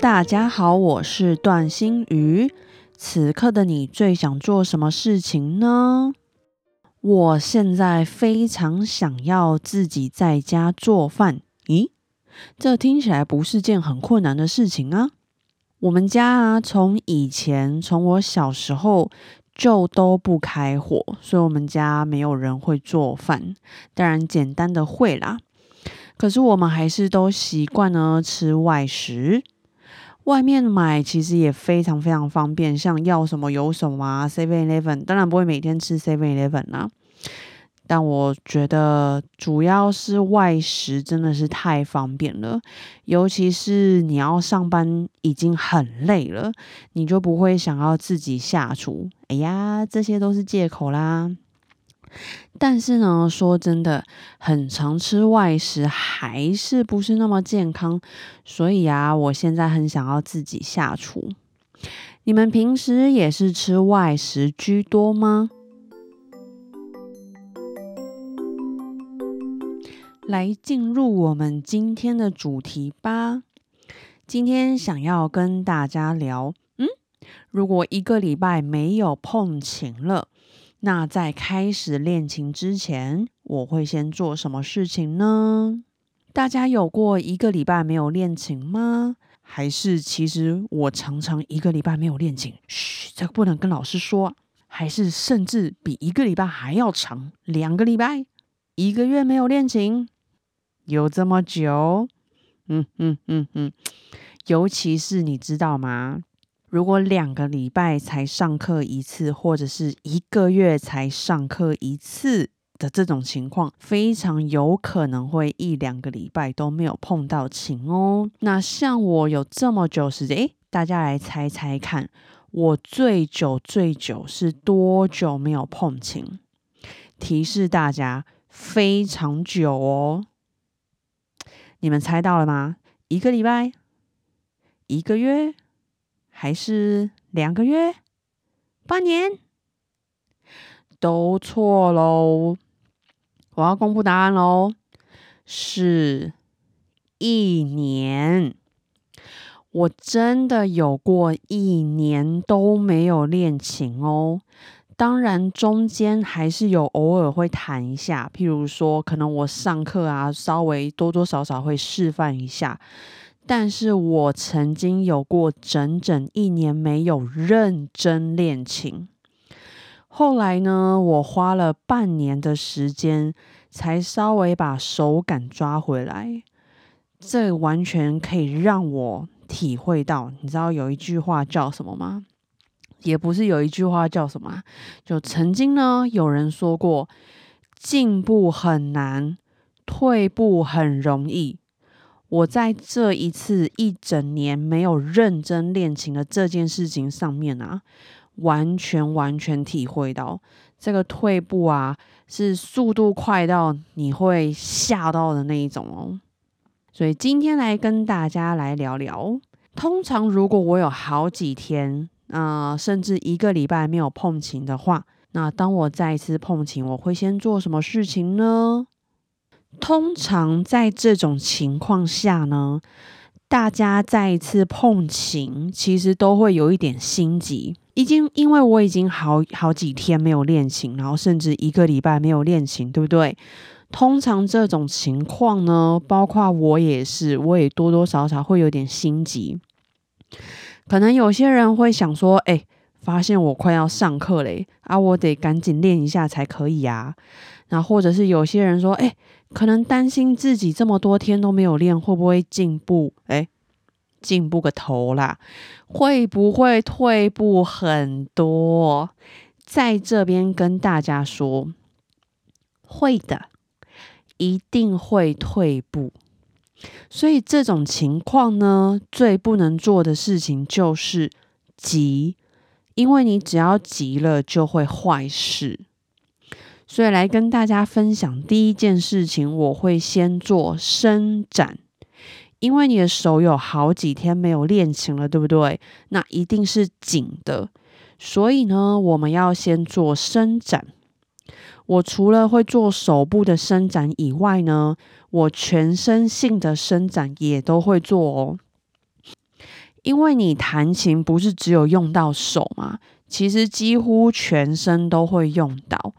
大家好，我是段心瑜。此刻的你最想做什么事情呢？我现在非常想要自己在家做饭。咦，这听起来不是件很困难的事情啊。我们家啊，从以前从我小时候就都不开火，所以我们家没有人会做饭。当然，简单的会啦。可是我们还是都习惯呢吃外食。外面买其实也非常非常方便，像要什么有什么啊，Seven Eleven，当然不会每天吃 Seven Eleven 啦。但我觉得主要是外食真的是太方便了，尤其是你要上班已经很累了，你就不会想要自己下厨。哎呀，这些都是借口啦。但是呢，说真的，很常吃外食还是不是那么健康，所以啊，我现在很想要自己下厨。你们平时也是吃外食居多吗？来进入我们今天的主题吧。今天想要跟大家聊，嗯，如果一个礼拜没有碰琴了。那在开始练琴之前，我会先做什么事情呢？大家有过一个礼拜没有练琴吗？还是其实我常常一个礼拜没有练琴？嘘，这个不能跟老师说。还是甚至比一个礼拜还要长，两个礼拜、一个月没有练琴，有这么久？嗯嗯嗯嗯，尤其是你知道吗？如果两个礼拜才上课一次，或者是一个月才上课一次的这种情况，非常有可能会一两个礼拜都没有碰到琴哦。那像我有这么久时间，诶，大家来猜猜看，我最久最久是多久没有碰琴？提示大家，非常久哦。你们猜到了吗？一个礼拜？一个月？还是两个月、半年，都错喽！我要公布答案喽，是一年。我真的有过一年都没有练琴哦。当然，中间还是有偶尔会弹一下，譬如说，可能我上课啊，稍微多多少少会示范一下。但是我曾经有过整整一年没有认真练琴，后来呢，我花了半年的时间才稍微把手感抓回来。这完全可以让我体会到，你知道有一句话叫什么吗？也不是有一句话叫什么，就曾经呢有人说过，进步很难，退步很容易。我在这一次一整年没有认真练琴的这件事情上面啊，完全完全体会到这个退步啊，是速度快到你会吓到的那一种哦。所以今天来跟大家来聊聊，通常如果我有好几天啊，甚至一个礼拜没有碰琴的话，那当我再一次碰琴，我会先做什么事情呢？通常在这种情况下呢，大家再一次碰琴，其实都会有一点心急。已经因为我已经好好几天没有练琴，然后甚至一个礼拜没有练琴，对不对？通常这种情况呢，包括我也是，我也多多少少会有点心急。可能有些人会想说：“哎，发现我快要上课嘞，啊，我得赶紧练一下才可以啊。”那或者是有些人说：“哎。”可能担心自己这么多天都没有练，会不会进步？哎，进步个头啦！会不会退步很多？在这边跟大家说，会的，一定会退步。所以这种情况呢，最不能做的事情就是急，因为你只要急了就会坏事。所以来跟大家分享第一件事情，我会先做伸展，因为你的手有好几天没有练琴了，对不对？那一定是紧的，所以呢，我们要先做伸展。我除了会做手部的伸展以外呢，我全身性的伸展也都会做哦。因为你弹琴不是只有用到手嘛，其实几乎全身都会用到，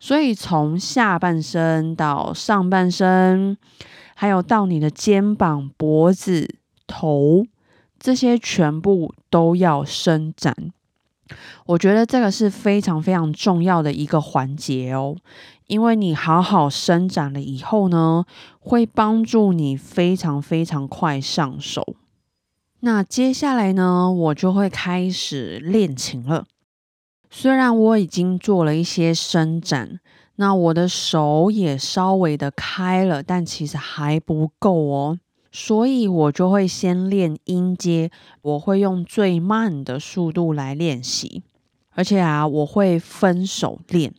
所以从下半身到上半身，还有到你的肩膀、脖子、头，这些全部都要伸展。我觉得这个是非常非常重要的一个环节哦，因为你好好伸展了以后呢，会帮助你非常非常快上手。那接下来呢，我就会开始练琴了。虽然我已经做了一些伸展，那我的手也稍微的开了，但其实还不够哦。所以我就会先练音阶，我会用最慢的速度来练习，而且啊，我会分手练，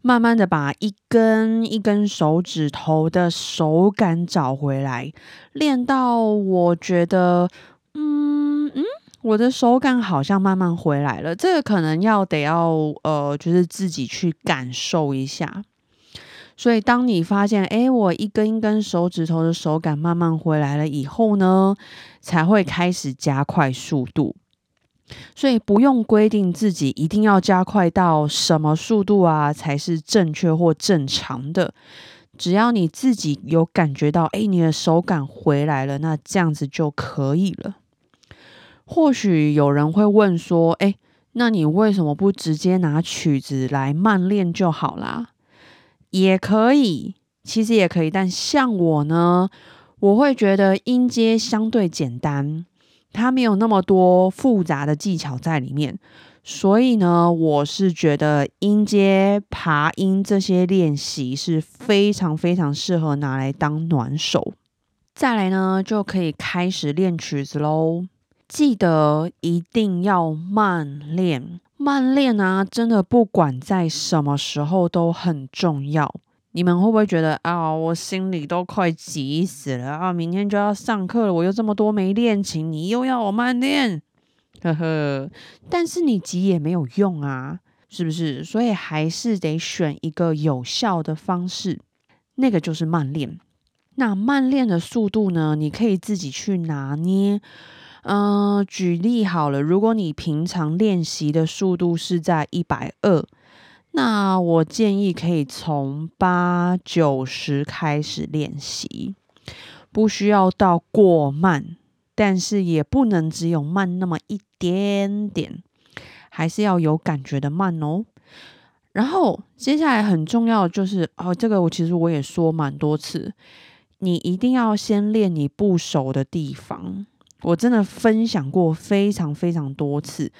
慢慢的把一根一根手指头的手感找回来，练到我觉得，嗯嗯，我的手感好像慢慢回来了。这个可能要得要呃，就是自己去感受一下。所以，当你发现，哎，我一根一根手指头的手感慢慢回来了以后呢，才会开始加快速度。所以，不用规定自己一定要加快到什么速度啊，才是正确或正常的。只要你自己有感觉到，哎，你的手感回来了，那这样子就可以了。或许有人会问说，哎，那你为什么不直接拿曲子来慢练就好啦？也可以，其实也可以，但像我呢，我会觉得音阶相对简单，它没有那么多复杂的技巧在里面，所以呢，我是觉得音阶、爬音这些练习是非常非常适合拿来当暖手。再来呢，就可以开始练曲子喽。记得一定要慢练。慢练啊，真的不管在什么时候都很重要。你们会不会觉得啊，我心里都快急死了啊！明天就要上课了，我又这么多没练琴，你又要我慢练，呵呵。但是你急也没有用啊，是不是？所以还是得选一个有效的方式，那个就是慢练。那慢练的速度呢，你可以自己去拿捏。嗯，举例好了，如果你平常练习的速度是在一百二，那我建议可以从八九十开始练习，不需要到过慢，但是也不能只有慢那么一点点，还是要有感觉的慢哦。然后接下来很重要就是哦，这个我其实我也说蛮多次，你一定要先练你不熟的地方。我真的分享过非常非常多次，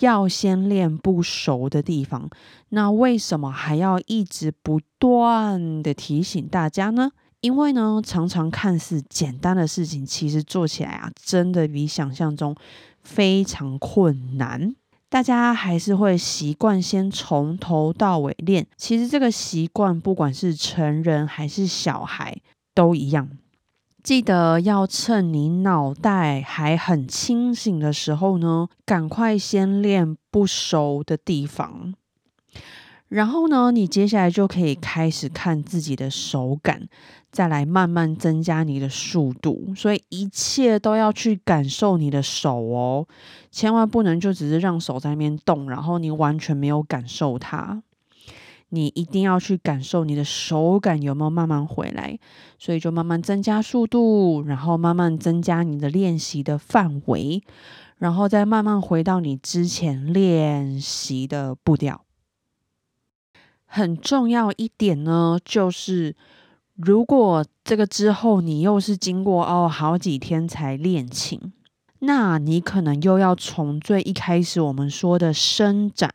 要先练不熟的地方。那为什么还要一直不断的提醒大家呢？因为呢，常常看似简单的事情，其实做起来啊，真的比想象中非常困难。大家还是会习惯先从头到尾练。其实这个习惯，不管是成人还是小孩，都一样。记得要趁你脑袋还很清醒的时候呢，赶快先练不熟的地方，然后呢，你接下来就可以开始看自己的手感，再来慢慢增加你的速度。所以一切都要去感受你的手哦，千万不能就只是让手在那边动，然后你完全没有感受它。你一定要去感受你的手感有没有慢慢回来，所以就慢慢增加速度，然后慢慢增加你的练习的范围，然后再慢慢回到你之前练习的步调。很重要一点呢，就是如果这个之后你又是经过哦好几天才练琴，那你可能又要从最一开始我们说的伸展、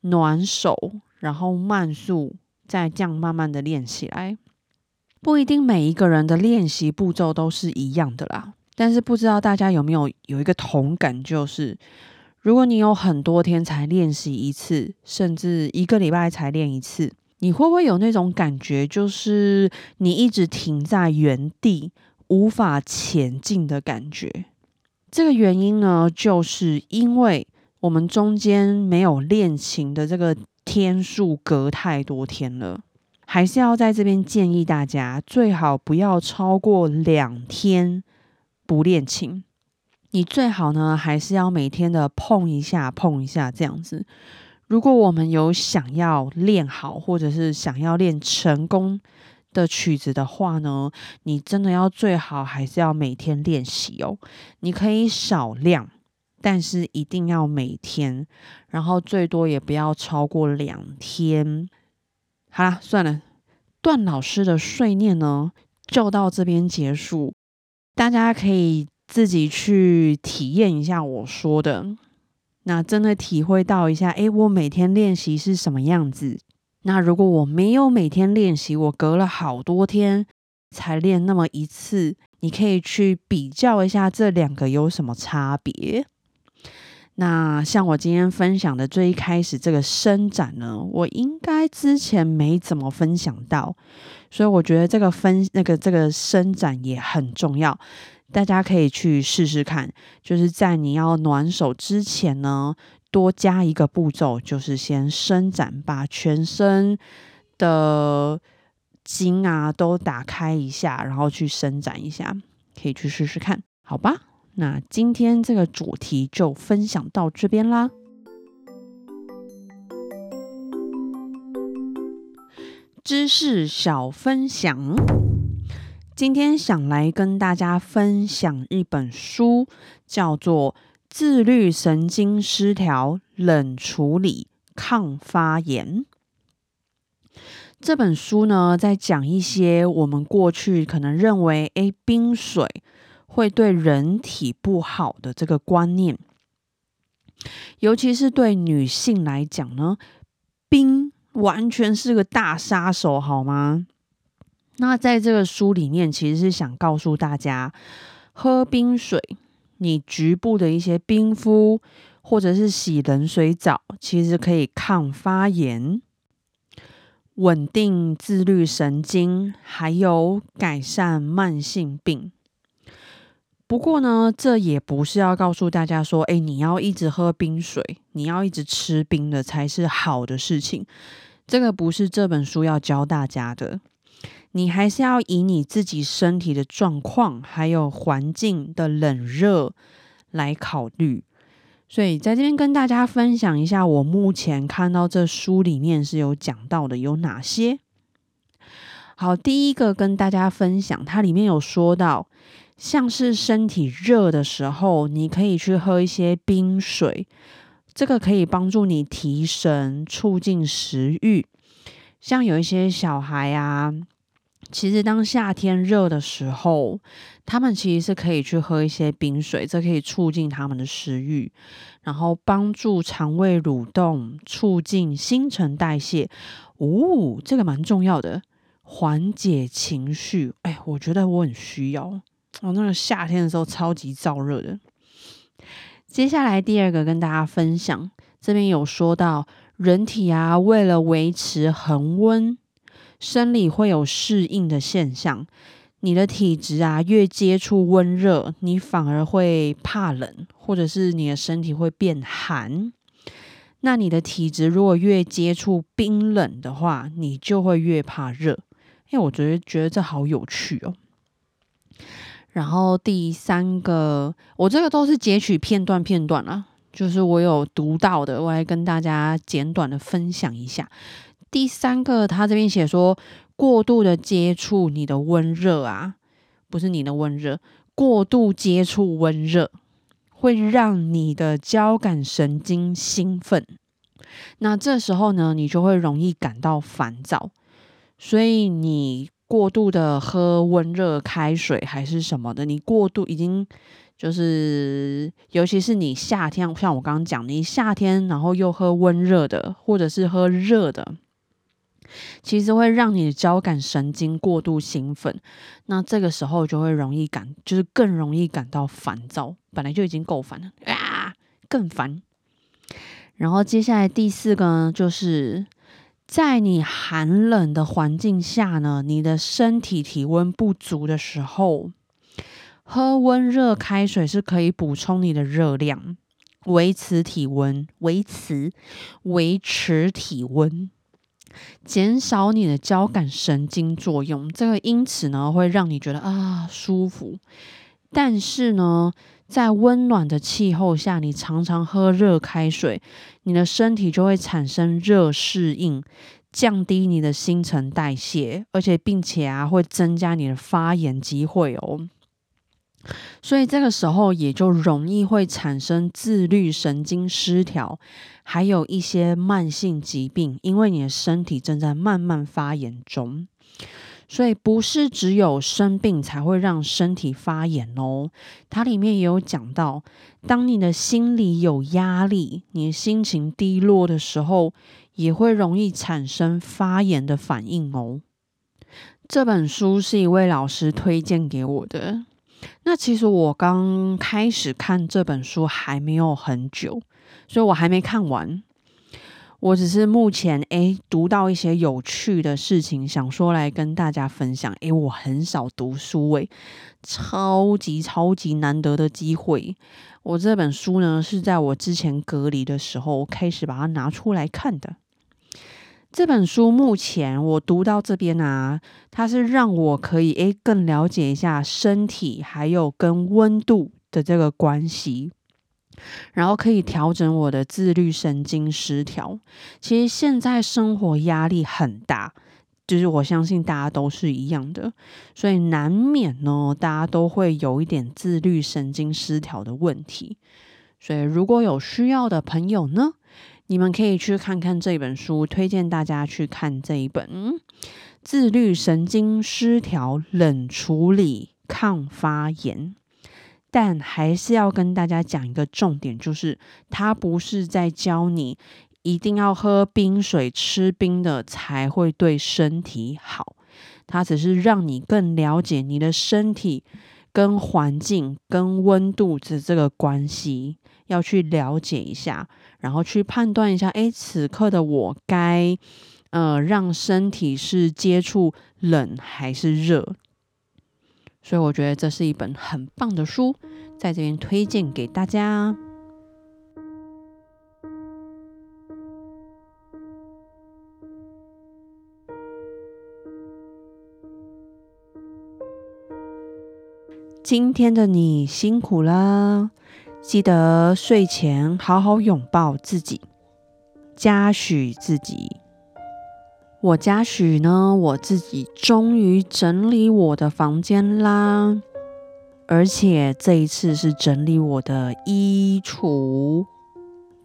暖手。然后慢速，再这样慢慢的练起来。不一定每一个人的练习步骤都是一样的啦。但是不知道大家有没有有一个同感，就是如果你有很多天才练习一次，甚至一个礼拜才练一次，你会不会有那种感觉，就是你一直停在原地，无法前进的感觉？这个原因呢，就是因为我们中间没有练琴的这个天数隔太多天了。还是要在这边建议大家，最好不要超过两天不练琴。你最好呢，还是要每天的碰一下、碰一下这样子。如果我们有想要练好，或者是想要练成功的曲子的话呢，你真的要最好还是要每天练习哦。你可以少量，但是一定要每天，然后最多也不要超过两天。好啦，算了，段老师的碎念呢，就到这边结束。大家可以自己去体验一下我说的，那真的体会到一下，诶，我每天练习是什么样子。那如果我没有每天练习，我隔了好多天才练那么一次，你可以去比较一下这两个有什么差别。那像我今天分享的最一开始这个伸展呢，我应该之前没怎么分享到，所以我觉得这个分那个这个伸展也很重要，大家可以去试试看。就是在你要暖手之前呢，多加一个步骤，就是先伸展，把全身的筋啊都打开一下，然后去伸展一下，可以去试试看，好吧？那今天这个主题就分享到这边啦。知识小分享，今天想来跟大家分享一本书，叫做《自律神经失调冷处理抗发炎》。这本书呢，在讲一些我们过去可能认为，诶，冰水。会对人体不好的这个观念，尤其是对女性来讲呢，冰完全是个大杀手，好吗？那在这个书里面，其实是想告诉大家，喝冰水，你局部的一些冰敷，或者是洗冷水澡，其实可以抗发炎、稳定自律神经，还有改善慢性病。不过呢，这也不是要告诉大家说，哎，你要一直喝冰水，你要一直吃冰的才是好的事情。这个不是这本书要教大家的。你还是要以你自己身体的状况，还有环境的冷热来考虑。所以在这边跟大家分享一下，我目前看到这书里面是有讲到的有哪些。好，第一个跟大家分享，它里面有说到。像是身体热的时候，你可以去喝一些冰水，这个可以帮助你提神、促进食欲。像有一些小孩啊，其实当夏天热的时候，他们其实是可以去喝一些冰水，这可以促进他们的食欲，然后帮助肠胃蠕动，促进新陈代谢。哦，这个蛮重要的，缓解情绪。哎，我觉得我很需要。哦，那个夏天的时候超级燥热的。接下来第二个跟大家分享，这边有说到人体啊，为了维持恒温，生理会有适应的现象。你的体质啊，越接触温热，你反而会怕冷，或者是你的身体会变寒。那你的体质如果越接触冰冷的话，你就会越怕热。因为我觉得觉得这好有趣哦。然后第三个，我这个都是截取片段片段啊，就是我有读到的，我来跟大家简短的分享一下。第三个，他这边写说，过度的接触你的温热啊，不是你的温热，过度接触温热会让你的交感神经兴奋，那这时候呢，你就会容易感到烦躁，所以你。过度的喝温热开水还是什么的，你过度已经就是，尤其是你夏天，像我刚刚讲，你夏天然后又喝温热的，或者是喝热的，其实会让你的交感神经过度兴奋，那这个时候就会容易感，就是更容易感到烦躁。本来就已经够烦了啊，更烦。然后接下来第四个呢，就是在你寒冷的环境下呢，你的身体体温不足的时候，喝温热开水是可以补充你的热量，维持体温，维持维持体温。减少你的交感神经作用，这个因此呢会让你觉得啊舒服。但是呢，在温暖的气候下，你常常喝热开水，你的身体就会产生热适应，降低你的新陈代谢，而且并且啊会增加你的发炎机会哦。所以这个时候也就容易会产生自律神经失调，还有一些慢性疾病，因为你的身体正在慢慢发炎中。所以不是只有生病才会让身体发炎哦。它里面也有讲到，当你的心里有压力，你心情低落的时候，也会容易产生发炎的反应哦。这本书是一位老师推荐给我的。那其实我刚开始看这本书还没有很久，所以我还没看完。我只是目前诶读到一些有趣的事情，想说来跟大家分享。诶，我很少读书诶，超级超级难得的机会。我这本书呢是在我之前隔离的时候开始把它拿出来看的。这本书目前我读到这边啊，它是让我可以诶更了解一下身体还有跟温度的这个关系，然后可以调整我的自律神经失调。其实现在生活压力很大，就是我相信大家都是一样的，所以难免呢，大家都会有一点自律神经失调的问题。所以如果有需要的朋友呢？你们可以去看看这本书，推荐大家去看这一本《自律神经失调冷处理抗发炎》。但还是要跟大家讲一个重点，就是它不是在教你一定要喝冰水、吃冰的才会对身体好，它只是让你更了解你的身体跟环境、跟温度的这个关系，要去了解一下。然后去判断一下，哎，此刻的我该，呃，让身体是接触冷还是热？所以我觉得这是一本很棒的书，在这边推荐给大家。今天的你辛苦了。记得睡前好好拥抱自己，嘉许自己。我嘉许呢，我自己终于整理我的房间啦，而且这一次是整理我的衣橱，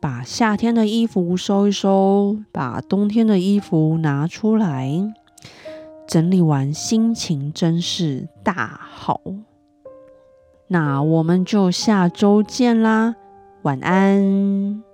把夏天的衣服收一收，把冬天的衣服拿出来，整理完心情真是大好。那我们就下周见啦，晚安。